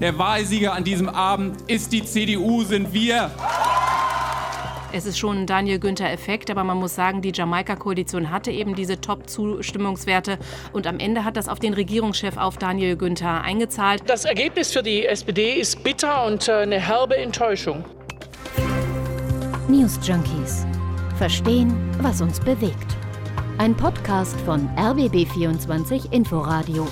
Der Wahlsieger an diesem Abend ist die CDU, sind wir. Es ist schon ein Daniel Günther-Effekt, aber man muss sagen, die Jamaika-Koalition hatte eben diese Top-Zustimmungswerte und am Ende hat das auf den Regierungschef, auf Daniel Günther eingezahlt. Das Ergebnis für die SPD ist bitter und äh, eine herbe Enttäuschung. News Junkies. Verstehen, was uns bewegt. Ein Podcast von RBB24 Inforadio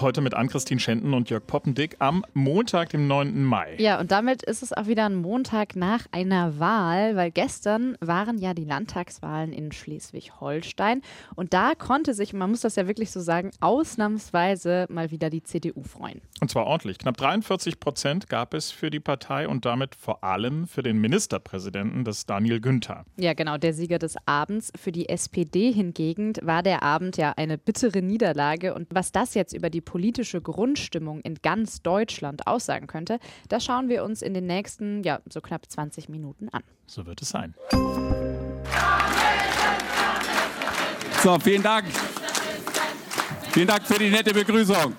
heute mit Ann-Christine Schenten und Jörg Poppendick am Montag, dem 9. Mai. Ja, und damit ist es auch wieder ein Montag nach einer Wahl, weil gestern waren ja die Landtagswahlen in Schleswig-Holstein und da konnte sich, man muss das ja wirklich so sagen, ausnahmsweise mal wieder die CDU freuen. Und zwar ordentlich. Knapp 43 Prozent gab es für die Partei und damit vor allem für den Ministerpräsidenten, das Daniel Günther. Ja, genau, der Sieger des Abends. Für die SPD hingegen war der Abend ja eine bittere Niederlage und was das jetzt über die politische Grundstimmung in ganz Deutschland aussagen könnte, das schauen wir uns in den nächsten, ja, so knapp 20 Minuten an. So wird es sein. So, vielen Dank. Vielen Dank für die nette Begrüßung.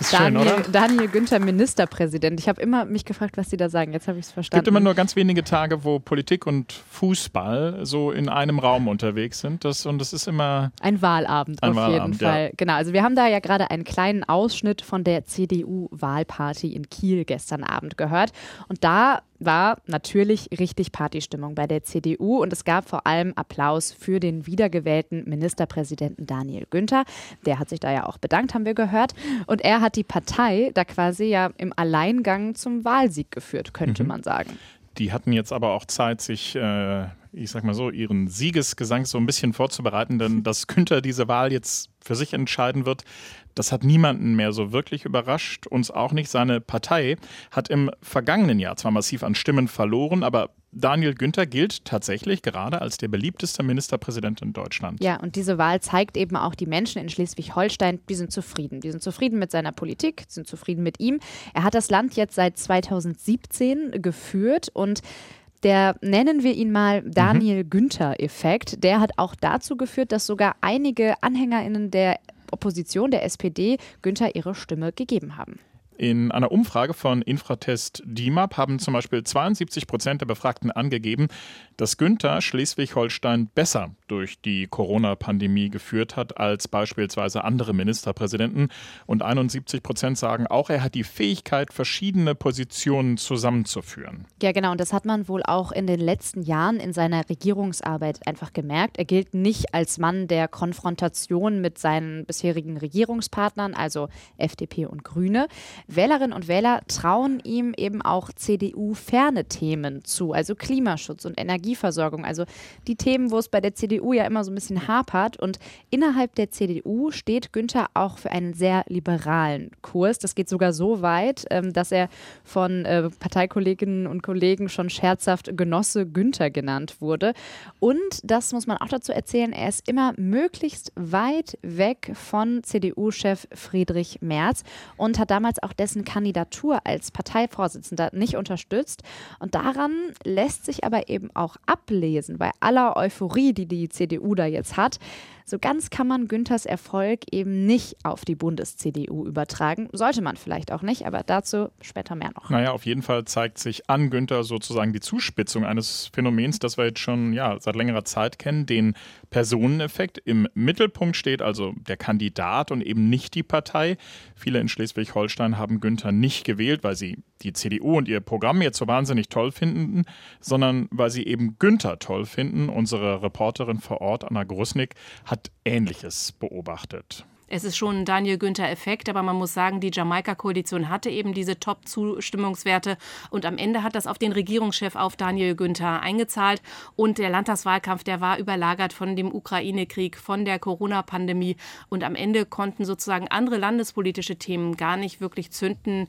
Ist Daniel, schön, oder? Daniel Günther, Ministerpräsident. Ich habe immer mich gefragt, was Sie da sagen. Jetzt habe ich es verstanden. Es gibt immer nur ganz wenige Tage, wo Politik und Fußball so in einem Raum unterwegs sind. Das, und das ist immer. Ein Wahlabend ein auf Wahlabend, jeden Fall. Ja. Genau. Also, wir haben da ja gerade einen kleinen Ausschnitt von der CDU-Wahlparty in Kiel gestern Abend gehört. Und da war natürlich richtig Partystimmung bei der CDU und es gab vor allem Applaus für den wiedergewählten Ministerpräsidenten Daniel Günther. Der hat sich da ja auch bedankt, haben wir gehört. Und er hat die Partei da quasi ja im Alleingang zum Wahlsieg geführt, könnte mhm. man sagen. Die hatten jetzt aber auch Zeit, sich, äh, ich sag mal so, ihren Siegesgesang so ein bisschen vorzubereiten, denn dass Günther diese Wahl jetzt für sich entscheiden wird, das hat niemanden mehr so wirklich überrascht, uns auch nicht. Seine Partei hat im vergangenen Jahr zwar massiv an Stimmen verloren, aber Daniel Günther gilt tatsächlich gerade als der beliebteste Ministerpräsident in Deutschland. Ja, und diese Wahl zeigt eben auch, die Menschen in Schleswig-Holstein, die sind zufrieden. Die sind zufrieden mit seiner Politik, sind zufrieden mit ihm. Er hat das Land jetzt seit 2017 geführt und der nennen wir ihn mal Daniel mhm. Günther-Effekt, der hat auch dazu geführt, dass sogar einige AnhängerInnen der Opposition der SPD Günther ihre Stimme gegeben haben. In einer Umfrage von Infratest DIMAP haben zum Beispiel 72 Prozent der Befragten angegeben, dass Günther Schleswig-Holstein besser durch die Corona-Pandemie geführt hat als beispielsweise andere Ministerpräsidenten. Und 71 Prozent sagen auch, er hat die Fähigkeit, verschiedene Positionen zusammenzuführen. Ja, genau. Und das hat man wohl auch in den letzten Jahren in seiner Regierungsarbeit einfach gemerkt. Er gilt nicht als Mann der Konfrontation mit seinen bisherigen Regierungspartnern, also FDP und Grüne. Wählerinnen und Wähler trauen ihm eben auch CDU-ferne Themen zu, also Klimaschutz und Energieversorgung, also die Themen, wo es bei der CDU ja immer so ein bisschen hapert. Und innerhalb der CDU steht Günther auch für einen sehr liberalen Kurs. Das geht sogar so weit, ähm, dass er von äh, Parteikolleginnen und Kollegen schon scherzhaft Genosse Günther genannt wurde. Und das muss man auch dazu erzählen, er ist immer möglichst weit weg von CDU-Chef Friedrich Merz und hat damals auch dessen Kandidatur als Parteivorsitzender nicht unterstützt. Und daran lässt sich aber eben auch ablesen, bei aller Euphorie, die die CDU da jetzt hat, so ganz kann man Günthers Erfolg eben nicht auf die Bundes-CDU übertragen. Sollte man vielleicht auch nicht, aber dazu später mehr noch. Naja, auf jeden Fall zeigt sich an Günther sozusagen die Zuspitzung eines Phänomens, das wir jetzt schon ja, seit längerer Zeit kennen, den Personeneffekt. Im Mittelpunkt steht also der Kandidat und eben nicht die Partei. Viele in Schleswig-Holstein haben Günther nicht gewählt, weil sie die CDU und ihr Programm jetzt so wahnsinnig toll finden, sondern weil sie eben Günther toll finden. Unsere Reporterin vor Ort, Anna Grusnick, hat hat Ähnliches beobachtet. Es ist schon ein Daniel Günther-Effekt, aber man muss sagen, die Jamaika-Koalition hatte eben diese Top-Zustimmungswerte und am Ende hat das auf den Regierungschef, auf Daniel Günther eingezahlt. Und der Landtagswahlkampf, der war überlagert von dem Ukraine-Krieg, von der Corona-Pandemie und am Ende konnten sozusagen andere landespolitische Themen gar nicht wirklich zünden.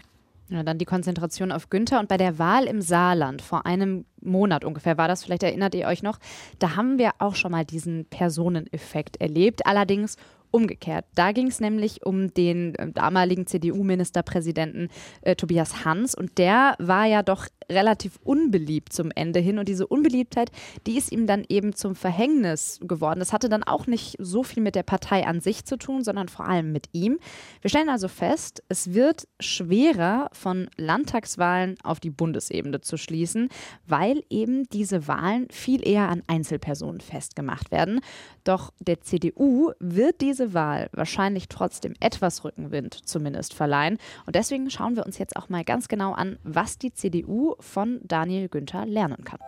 Ja, dann die Konzentration auf Günther. Und bei der Wahl im Saarland vor einem Monat ungefähr war das, vielleicht erinnert ihr euch noch, da haben wir auch schon mal diesen Personeneffekt erlebt. Allerdings umgekehrt. Da ging es nämlich um den äh, damaligen CDU-Ministerpräsidenten äh, Tobias Hans und der war ja doch relativ unbeliebt zum Ende hin und diese Unbeliebtheit, die ist ihm dann eben zum Verhängnis geworden. Das hatte dann auch nicht so viel mit der Partei an sich zu tun, sondern vor allem mit ihm. Wir stellen also fest, es wird schwerer von Landtagswahlen auf die Bundesebene zu schließen, weil eben diese Wahlen viel eher an Einzelpersonen festgemacht werden. Doch der CDU wird diese Wahl wahrscheinlich trotzdem etwas Rückenwind zumindest verleihen. Und deswegen schauen wir uns jetzt auch mal ganz genau an, was die CDU von Daniel Günther lernen kann.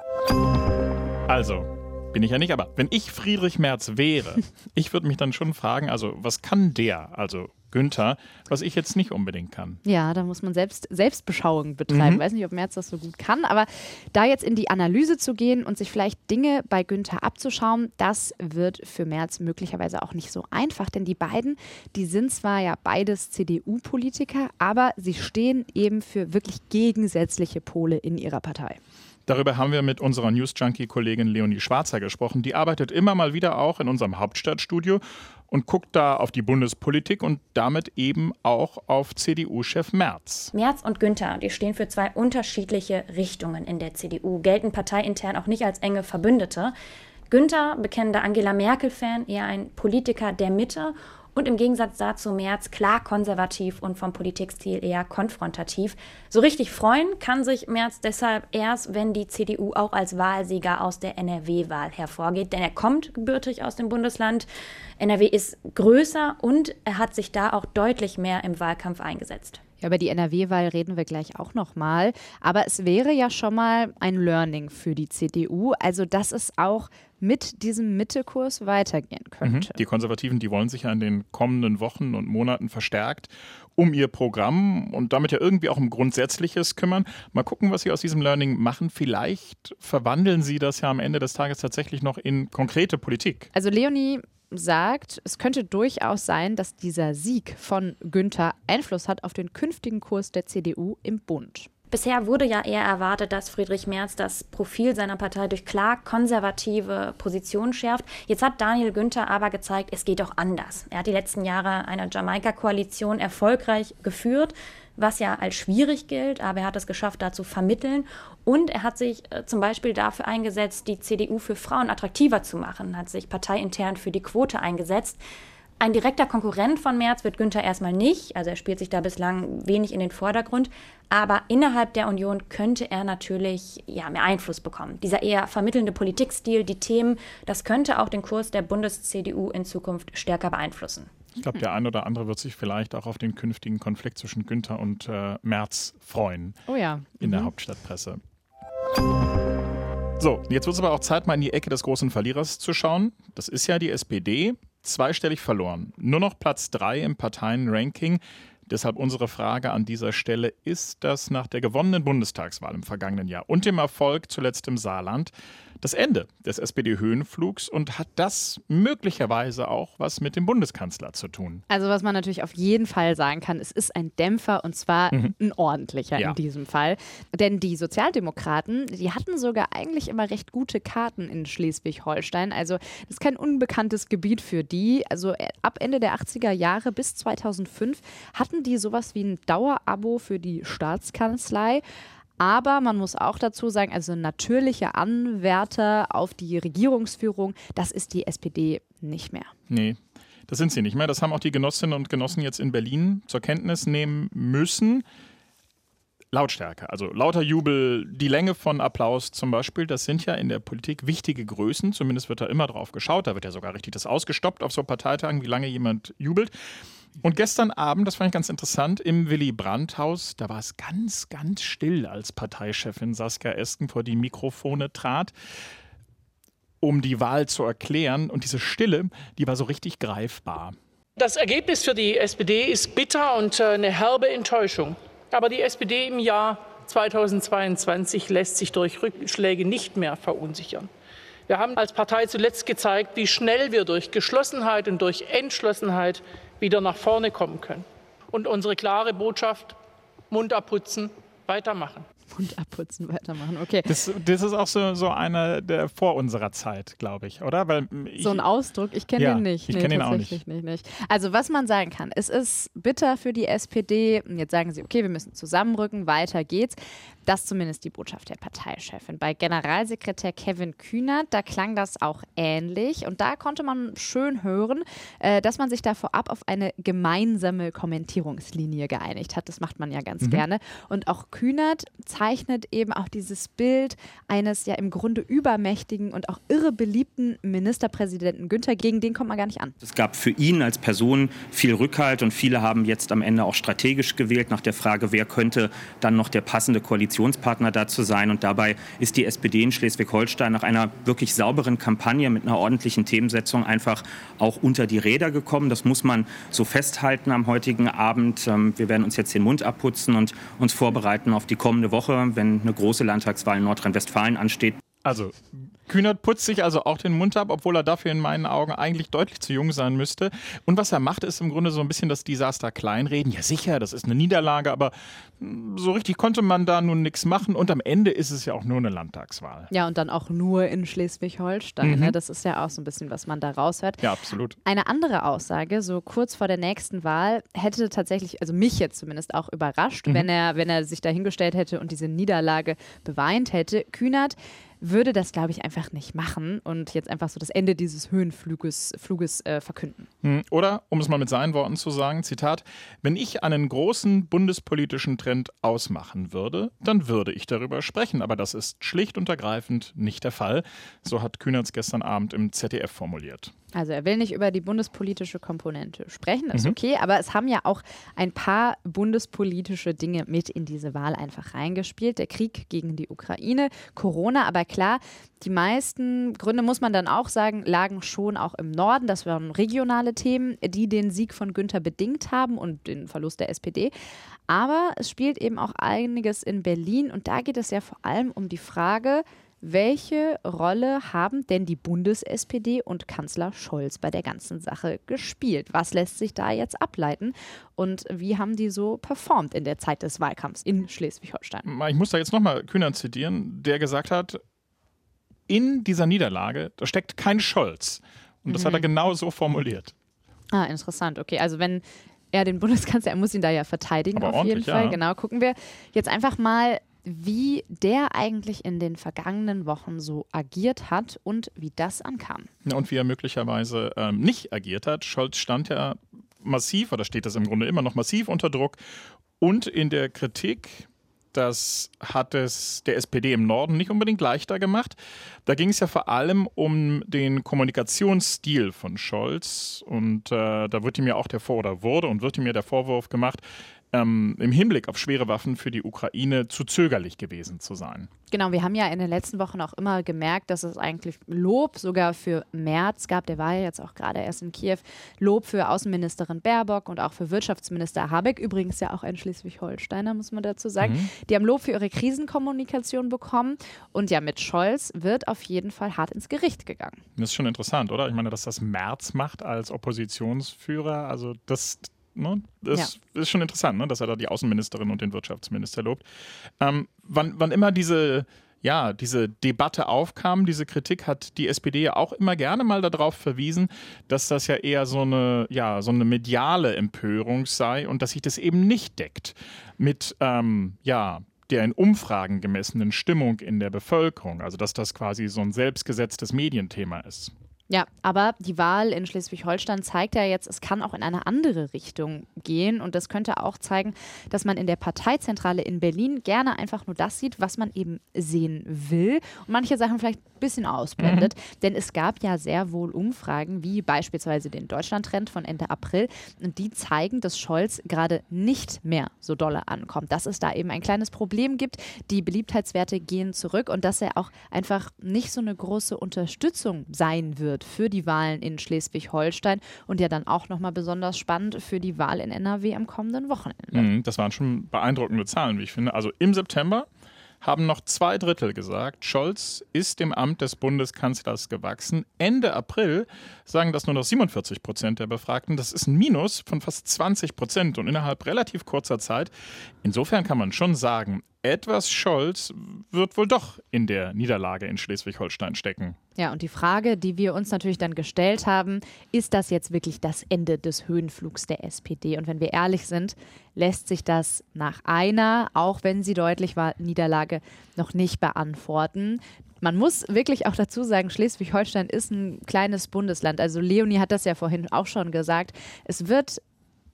Also, bin ich ja nicht, aber wenn ich Friedrich Merz wäre, ich würde mich dann schon fragen, also was kann der, also Günther, was ich jetzt nicht unbedingt kann. Ja, da muss man selbst Selbstbeschauung betreiben. Mhm. Weiß nicht, ob Merz das so gut kann, aber da jetzt in die Analyse zu gehen und sich vielleicht Dinge bei Günther abzuschauen, das wird für Merz möglicherweise auch nicht so einfach, denn die beiden, die sind zwar ja beides CDU-Politiker, aber sie stehen eben für wirklich gegensätzliche Pole in ihrer Partei. Darüber haben wir mit unserer News Junkie-Kollegin Leonie Schwarzer gesprochen. Die arbeitet immer mal wieder auch in unserem Hauptstadtstudio und guckt da auf die Bundespolitik und damit eben auch auf CDU-Chef Merz. Merz und Günther, die stehen für zwei unterschiedliche Richtungen in der CDU, gelten parteiintern auch nicht als enge Verbündete. Günther, bekennender Angela Merkel-Fan, eher ein Politiker der Mitte und im Gegensatz dazu Merz klar konservativ und vom Politikstil eher konfrontativ. So richtig freuen kann sich Merz deshalb erst, wenn die CDU auch als Wahlsieger aus der NRW-Wahl hervorgeht, denn er kommt gebürtig aus dem Bundesland. NRW ist größer und er hat sich da auch deutlich mehr im Wahlkampf eingesetzt. Ja, über die NRW-Wahl reden wir gleich auch nochmal. Aber es wäre ja schon mal ein Learning für die CDU, also dass es auch mit diesem Mittekurs weitergehen könnte. Mhm. Die Konservativen, die wollen sich ja in den kommenden Wochen und Monaten verstärkt um ihr Programm und damit ja irgendwie auch um Grundsätzliches kümmern. Mal gucken, was sie aus diesem Learning machen. Vielleicht verwandeln sie das ja am Ende des Tages tatsächlich noch in konkrete Politik. Also Leonie, sagt, es könnte durchaus sein, dass dieser Sieg von Günther Einfluss hat auf den künftigen Kurs der CDU im Bund. Bisher wurde ja eher erwartet, dass Friedrich Merz das Profil seiner Partei durch klar konservative Positionen schärft. Jetzt hat Daniel Günther aber gezeigt, es geht auch anders. Er hat die letzten Jahre eine Jamaika-Koalition erfolgreich geführt, was ja als schwierig gilt, aber er hat es geschafft, da zu vermitteln. Und er hat sich äh, zum Beispiel dafür eingesetzt, die CDU für Frauen attraktiver zu machen, hat sich parteiintern für die Quote eingesetzt. Ein direkter Konkurrent von Merz wird Günther erstmal nicht, also er spielt sich da bislang wenig in den Vordergrund, aber innerhalb der Union könnte er natürlich ja, mehr Einfluss bekommen. Dieser eher vermittelnde Politikstil, die Themen, das könnte auch den Kurs der Bundes-CDU in Zukunft stärker beeinflussen. Ich glaube, der ein oder andere wird sich vielleicht auch auf den künftigen Konflikt zwischen Günther und äh, Merz freuen. Oh ja. In mhm. der Hauptstadtpresse. So, jetzt wird es aber auch Zeit, mal in die Ecke des großen Verlierers zu schauen. Das ist ja die SPD zweistellig verloren. Nur noch Platz 3 im Parteienranking. Deshalb unsere Frage an dieser Stelle, ist das nach der gewonnenen Bundestagswahl im vergangenen Jahr und dem Erfolg zuletzt im Saarland das Ende des SPD-Höhenflugs und hat das möglicherweise auch was mit dem Bundeskanzler zu tun? Also was man natürlich auf jeden Fall sagen kann, es ist ein Dämpfer und zwar mhm. ein ordentlicher ja. in diesem Fall. Denn die Sozialdemokraten, die hatten sogar eigentlich immer recht gute Karten in Schleswig-Holstein. Also das ist kein unbekanntes Gebiet für die. Also äh, ab Ende der 80er Jahre bis 2005 hatten die sowas wie ein Dauerabo für die Staatskanzlei. Aber man muss auch dazu sagen, also natürliche Anwärter auf die Regierungsführung, das ist die SPD nicht mehr. Nee, das sind sie nicht mehr. Das haben auch die Genossinnen und Genossen jetzt in Berlin zur Kenntnis nehmen müssen. Lautstärke, also lauter Jubel, die Länge von Applaus zum Beispiel, das sind ja in der Politik wichtige Größen. Zumindest wird da immer drauf geschaut. Da wird ja sogar richtig das ausgestoppt auf so Parteitagen, wie lange jemand jubelt. Und gestern Abend, das fand ich ganz interessant, im Willy Brandt-Haus, da war es ganz, ganz still, als Parteichefin Saskia Esken vor die Mikrofone trat, um die Wahl zu erklären. Und diese Stille, die war so richtig greifbar. Das Ergebnis für die SPD ist bitter und äh, eine herbe Enttäuschung. Aber die SPD im Jahr 2022 lässt sich durch Rückschläge nicht mehr verunsichern. Wir haben als Partei zuletzt gezeigt, wie schnell wir durch Geschlossenheit und durch Entschlossenheit wieder nach vorne kommen können. Und unsere klare Botschaft, Mund abputzen, weitermachen. Mund abputzen weitermachen. Okay. Das, das ist auch so, so einer der vor unserer Zeit, glaube ich, oder? Weil ich, so ein Ausdruck, ich kenne ja, den nicht. Ich nee, kenne ihn auch nicht. nicht. nicht. Also was man sagen kann, es ist bitter für die SPD. Jetzt sagen sie, okay, wir müssen zusammenrücken, weiter geht's. Das zumindest die Botschaft der Parteichefin. Bei Generalsekretär Kevin Kühnert, da klang das auch ähnlich. Und da konnte man schön hören, äh, dass man sich da vorab auf eine gemeinsame Kommentierungslinie geeinigt hat. Das macht man ja ganz mhm. gerne. Und auch Kühnert zeichnet eben auch dieses Bild eines ja im Grunde übermächtigen und auch irre beliebten Ministerpräsidenten Günther. Gegen den kommt man gar nicht an. Es gab für ihn als Person viel Rückhalt und viele haben jetzt am Ende auch strategisch gewählt nach der Frage, wer könnte dann noch der passende Koalition Koalitionspartner dazu sein. Und dabei ist die SPD in Schleswig-Holstein nach einer wirklich sauberen Kampagne mit einer ordentlichen Themensetzung einfach auch unter die Räder gekommen. Das muss man so festhalten am heutigen Abend. Ähm, wir werden uns jetzt den Mund abputzen und uns vorbereiten auf die kommende Woche, wenn eine große Landtagswahl in Nordrhein-Westfalen ansteht. Also Kühnert putzt sich also auch den Mund ab, obwohl er dafür in meinen Augen eigentlich deutlich zu jung sein müsste. Und was er macht, ist im Grunde so ein bisschen das Desaster kleinreden. Ja sicher, das ist eine Niederlage, aber so richtig konnte man da nun nichts machen. Und am Ende ist es ja auch nur eine Landtagswahl. Ja, und dann auch nur in Schleswig-Holstein. Ne? Mhm. Das ist ja auch so ein bisschen, was man da raushört. Ja, absolut. Eine andere Aussage, so kurz vor der nächsten Wahl, hätte tatsächlich, also mich jetzt zumindest auch überrascht, mhm. wenn, er, wenn er sich dahingestellt hätte und diese Niederlage beweint hätte. Kühnert würde das, glaube ich, einfach nicht machen und jetzt einfach so das Ende dieses Höhenfluges Fluges, äh, verkünden. Hm, oder, um es mal mit seinen Worten zu sagen, Zitat, wenn ich einen großen bundespolitischen Trend ausmachen würde, dann würde ich darüber sprechen. Aber das ist schlicht und ergreifend nicht der Fall. So hat Kühnertz gestern Abend im ZDF formuliert. Also er will nicht über die bundespolitische Komponente sprechen, ist mhm. okay, aber es haben ja auch ein paar bundespolitische Dinge mit in diese Wahl einfach reingespielt. Der Krieg gegen die Ukraine, Corona, aber klar, die meisten Gründe, muss man dann auch sagen, lagen schon auch im Norden. Das waren regionale Themen, die den Sieg von Günther bedingt haben und den Verlust der SPD. Aber es spielt eben auch einiges in Berlin und da geht es ja vor allem um die Frage, welche Rolle haben denn die Bundes-SPD und Kanzler Scholz bei der ganzen Sache gespielt? Was lässt sich da jetzt ableiten? Und wie haben die so performt in der Zeit des Wahlkampfs in Schleswig-Holstein? Ich muss da jetzt nochmal Kühner zitieren, der gesagt hat, in dieser Niederlage, da steckt kein Scholz. Und das mhm. hat er mhm. genau so formuliert. Ah, interessant. Okay, also wenn er den Bundeskanzler, er muss ihn da ja verteidigen Aber auf jeden Fall. Ja. Genau, gucken wir jetzt einfach mal wie der eigentlich in den vergangenen Wochen so agiert hat und wie das ankam. Und wie er möglicherweise ähm, nicht agiert hat. Scholz stand ja massiv, oder steht das im Grunde immer noch massiv unter Druck und in der Kritik. Das hat es der SPD im Norden nicht unbedingt leichter gemacht. Da ging es ja vor allem um den Kommunikationsstil von Scholz. Und äh, da wird ihm ja auch der Vor oder wurde und wird ihm ja der Vorwurf gemacht, ähm, im Hinblick auf schwere Waffen für die Ukraine zu zögerlich gewesen zu sein. Genau, wir haben ja in den letzten Wochen auch immer gemerkt, dass es eigentlich Lob sogar für März gab. Der war ja jetzt auch gerade erst in Kiew. Lob für Außenministerin Baerbock und auch für Wirtschaftsminister Habeck. Übrigens ja auch ein Schleswig-Holsteiner, muss man dazu sagen. Mhm. Die haben Lob für ihre Krisenkommunikation bekommen. Und ja, mit Scholz wird auf jeden Fall hart ins Gericht gegangen. Das ist schon interessant, oder? Ich meine, dass das März macht als Oppositionsführer. Also das Ne? Das ja. ist schon interessant, ne? dass er da die Außenministerin und den Wirtschaftsminister lobt. Ähm, wann, wann immer diese, ja, diese Debatte aufkam, diese Kritik, hat die SPD ja auch immer gerne mal darauf verwiesen, dass das ja eher so eine, ja, so eine mediale Empörung sei und dass sich das eben nicht deckt mit, ähm, ja, der in Umfragen gemessenen Stimmung in der Bevölkerung. Also dass das quasi so ein selbstgesetztes Medienthema ist. Ja, aber die Wahl in Schleswig-Holstein zeigt ja jetzt, es kann auch in eine andere Richtung gehen. Und das könnte auch zeigen, dass man in der Parteizentrale in Berlin gerne einfach nur das sieht, was man eben sehen will. Und manche Sachen vielleicht ein bisschen ausblendet. Mhm. Denn es gab ja sehr wohl Umfragen, wie beispielsweise den Deutschland-Trend von Ende April. Und die zeigen, dass Scholz gerade nicht mehr so dolle ankommt. Dass es da eben ein kleines Problem gibt. Die Beliebtheitswerte gehen zurück und dass er auch einfach nicht so eine große Unterstützung sein wird wird für die Wahlen in Schleswig-Holstein und ja dann auch nochmal besonders spannend für die Wahl in NRW am kommenden Wochenende. Mhm, das waren schon beeindruckende Zahlen, wie ich finde. Also im September haben noch zwei Drittel gesagt, Scholz ist dem Amt des Bundeskanzlers gewachsen. Ende April sagen das nur noch 47 Prozent der Befragten. Das ist ein Minus von fast 20 Prozent und innerhalb relativ kurzer Zeit. Insofern kann man schon sagen, etwas Scholz wird wohl doch in der Niederlage in Schleswig-Holstein stecken. Ja, und die Frage, die wir uns natürlich dann gestellt haben, ist das jetzt wirklich das Ende des Höhenflugs der SPD? Und wenn wir ehrlich sind, lässt sich das nach einer, auch wenn sie deutlich war, Niederlage noch nicht beantworten. Man muss wirklich auch dazu sagen, Schleswig-Holstein ist ein kleines Bundesland. Also Leonie hat das ja vorhin auch schon gesagt. Es wird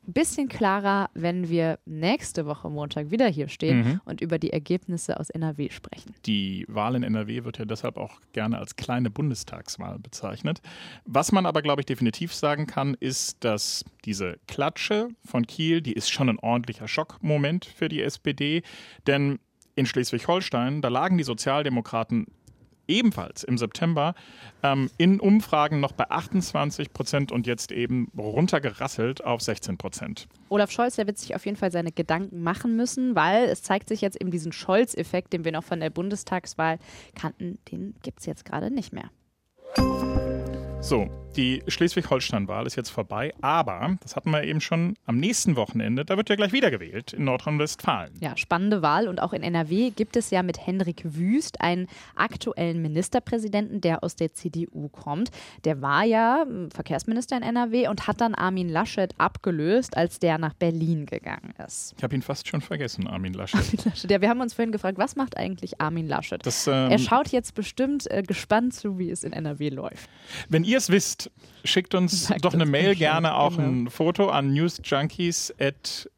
ein bisschen klarer, wenn wir nächste Woche Montag wieder hier stehen mhm. und über die Ergebnisse aus NRW sprechen. Die Wahl in NRW wird ja deshalb auch gerne als kleine Bundestagswahl bezeichnet. Was man aber, glaube ich, definitiv sagen kann, ist, dass diese Klatsche von Kiel, die ist schon ein ordentlicher Schockmoment für die SPD, denn in Schleswig-Holstein, da lagen die Sozialdemokraten ebenfalls im September ähm, in Umfragen noch bei 28 Prozent und jetzt eben runtergerasselt auf 16 Prozent. Olaf Scholz, der wird sich auf jeden Fall seine Gedanken machen müssen, weil es zeigt sich jetzt eben diesen Scholz-Effekt, den wir noch von der Bundestagswahl kannten, den gibt es jetzt gerade nicht mehr. So, die Schleswig-Holstein-Wahl ist jetzt vorbei, aber, das hatten wir eben schon, am nächsten Wochenende, da wird ja gleich wieder gewählt in Nordrhein-Westfalen. Ja, spannende Wahl und auch in NRW gibt es ja mit Henrik Wüst einen aktuellen Ministerpräsidenten, der aus der CDU kommt. Der war ja hm, Verkehrsminister in NRW und hat dann Armin Laschet abgelöst, als der nach Berlin gegangen ist. Ich habe ihn fast schon vergessen, Armin Laschet. Armin Laschet. Ja, wir haben uns vorhin gefragt, was macht eigentlich Armin Laschet? Das, ähm, er schaut jetzt bestimmt äh, gespannt zu, wie es in NRW läuft. Wenn ihr es wisst, schickt uns Sagt doch eine Mail gerne auch genau. ein Foto an newsjunkies at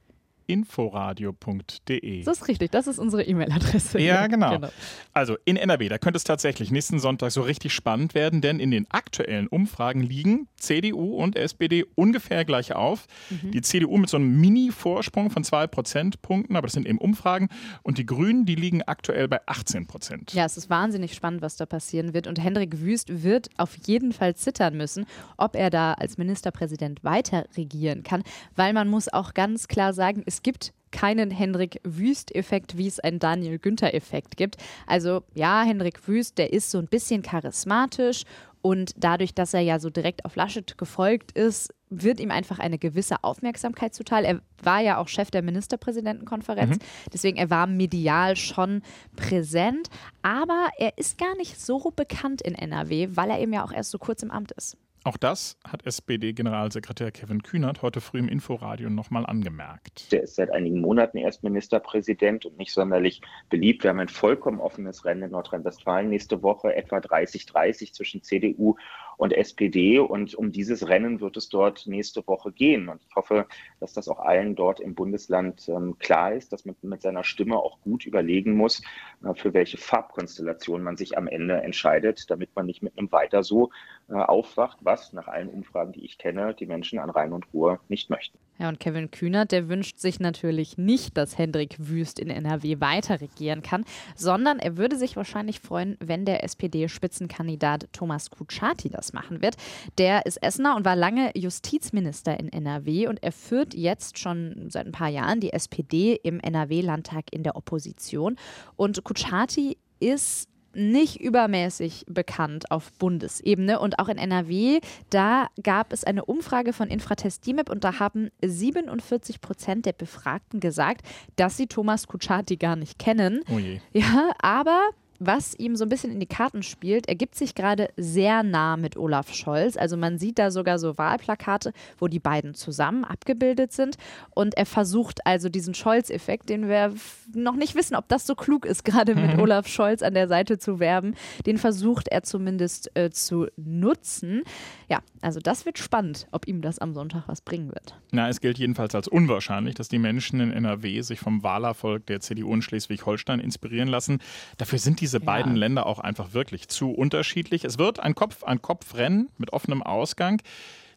inforadio.de. Das ist richtig, das ist unsere E-Mail-Adresse. Ja, genau. genau. Also in NRW, da könnte es tatsächlich nächsten Sonntag so richtig spannend werden, denn in den aktuellen Umfragen liegen CDU und SPD ungefähr gleich auf. Mhm. Die CDU mit so einem Mini-Vorsprung von zwei Prozentpunkten, aber das sind eben Umfragen. Und die Grünen, die liegen aktuell bei 18 Prozent. Ja, es ist wahnsinnig spannend, was da passieren wird. Und Hendrik Wüst wird auf jeden Fall zittern müssen, ob er da als Ministerpräsident weiter regieren kann, weil man muss auch ganz klar sagen, es gibt keinen Hendrik Wüst-Effekt, wie es einen Daniel Günther-Effekt gibt. Also ja, Hendrik Wüst, der ist so ein bisschen charismatisch und dadurch, dass er ja so direkt auf Laschet gefolgt ist, wird ihm einfach eine gewisse Aufmerksamkeit zuteil. Er war ja auch Chef der Ministerpräsidentenkonferenz, mhm. deswegen er war medial schon präsent, aber er ist gar nicht so bekannt in NRW, weil er eben ja auch erst so kurz im Amt ist. Auch das hat SPD-Generalsekretär Kevin Kühnert heute früh im Inforadio nochmal angemerkt. Der ist seit einigen Monaten erst Ministerpräsident und nicht sonderlich beliebt. Wir haben ein vollkommen offenes Rennen in Nordrhein-Westfalen nächste Woche, etwa 30-30 zwischen CDU und SPD. Und um dieses Rennen wird es dort nächste Woche gehen. Und ich hoffe, dass das auch allen dort im Bundesland ähm, klar ist, dass man mit seiner Stimme auch gut überlegen muss, äh, für welche Farbkonstellation man sich am Ende entscheidet, damit man nicht mit einem Weiter so aufwacht, was nach allen Umfragen, die ich kenne, die Menschen an Rhein und Ruhr nicht möchten. Ja, und Kevin Kühnert, der wünscht sich natürlich nicht, dass Hendrik Wüst in NRW weiter regieren kann, sondern er würde sich wahrscheinlich freuen, wenn der SPD-Spitzenkandidat Thomas Kutschaty das machen wird. Der ist Essener und war lange Justizminister in NRW und er führt jetzt schon seit ein paar Jahren die SPD im NRW-Landtag in der Opposition. Und Kutschaty ist nicht übermäßig bekannt auf Bundesebene und auch in NRW. Da gab es eine Umfrage von Infratest DIMEP und da haben 47 Prozent der Befragten gesagt, dass sie Thomas Kutschaty gar nicht kennen. Oh je. Ja, aber was ihm so ein bisschen in die Karten spielt. Er gibt sich gerade sehr nah mit Olaf Scholz. Also man sieht da sogar so Wahlplakate, wo die beiden zusammen abgebildet sind. Und er versucht also diesen Scholz-Effekt, den wir noch nicht wissen, ob das so klug ist, gerade mit mhm. Olaf Scholz an der Seite zu werben, den versucht er zumindest äh, zu nutzen. Ja, also das wird spannend, ob ihm das am Sonntag was bringen wird. Na, es gilt jedenfalls als unwahrscheinlich, dass die Menschen in NRW sich vom Wahlerfolg der CDU in Schleswig-Holstein inspirieren lassen. Dafür sind diese ja. beiden Länder auch einfach wirklich zu unterschiedlich. Es wird ein Kopf-an-Kopf-Rennen mit offenem Ausgang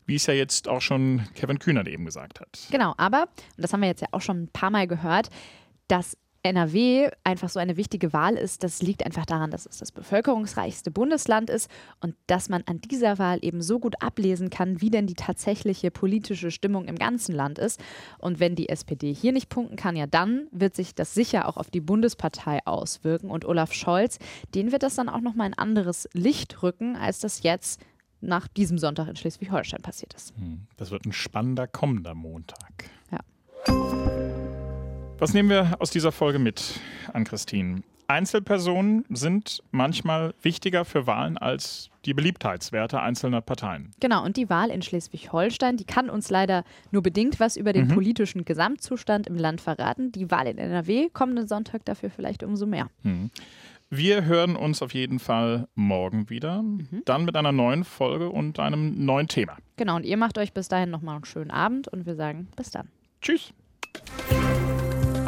wie es ja jetzt auch schon Kevin Kühnert eben gesagt hat. Genau, aber, und das haben wir jetzt ja auch schon ein paar Mal gehört, das NRW einfach so eine wichtige Wahl ist, das liegt einfach daran, dass es das bevölkerungsreichste Bundesland ist und dass man an dieser Wahl eben so gut ablesen kann, wie denn die tatsächliche politische Stimmung im ganzen Land ist. Und wenn die SPD hier nicht punkten kann, ja dann wird sich das sicher auch auf die Bundespartei auswirken. Und Olaf Scholz, den wird das dann auch nochmal ein anderes Licht rücken, als das jetzt nach diesem Sonntag in Schleswig-Holstein passiert ist. Hm, das wird ein spannender kommender Montag. Ja. Was nehmen wir aus dieser Folge mit, an Christine? Einzelpersonen sind manchmal wichtiger für Wahlen als die Beliebtheitswerte einzelner Parteien. Genau, und die Wahl in Schleswig-Holstein, die kann uns leider nur bedingt was über den mhm. politischen Gesamtzustand im Land verraten. Die Wahl in NRW kommenden Sonntag dafür vielleicht umso mehr. Mhm. Wir hören uns auf jeden Fall morgen wieder. Mhm. Dann mit einer neuen Folge und einem neuen Thema. Genau, und ihr macht euch bis dahin nochmal einen schönen Abend und wir sagen bis dann. Tschüss.